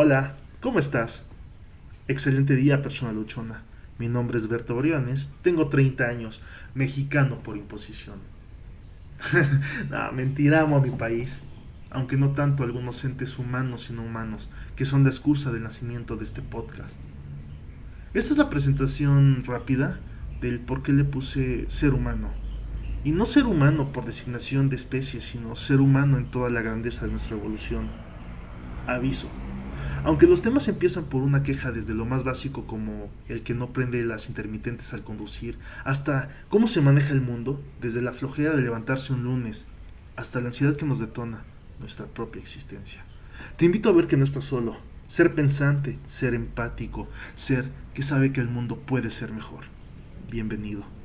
Hola, ¿cómo estás? Excelente día, persona luchona. Mi nombre es Berto Briones, tengo 30 años, mexicano por imposición. mentira, amo a mi país, aunque no tanto a algunos entes humanos y no humanos, que son la excusa del nacimiento de este podcast. Esta es la presentación rápida del por qué le puse ser humano. Y no ser humano por designación de especie, sino ser humano en toda la grandeza de nuestra evolución. Aviso. Aunque los temas empiezan por una queja desde lo más básico como el que no prende las intermitentes al conducir, hasta cómo se maneja el mundo, desde la flojera de levantarse un lunes, hasta la ansiedad que nos detona nuestra propia existencia. Te invito a ver que no estás solo, ser pensante, ser empático, ser que sabe que el mundo puede ser mejor. Bienvenido.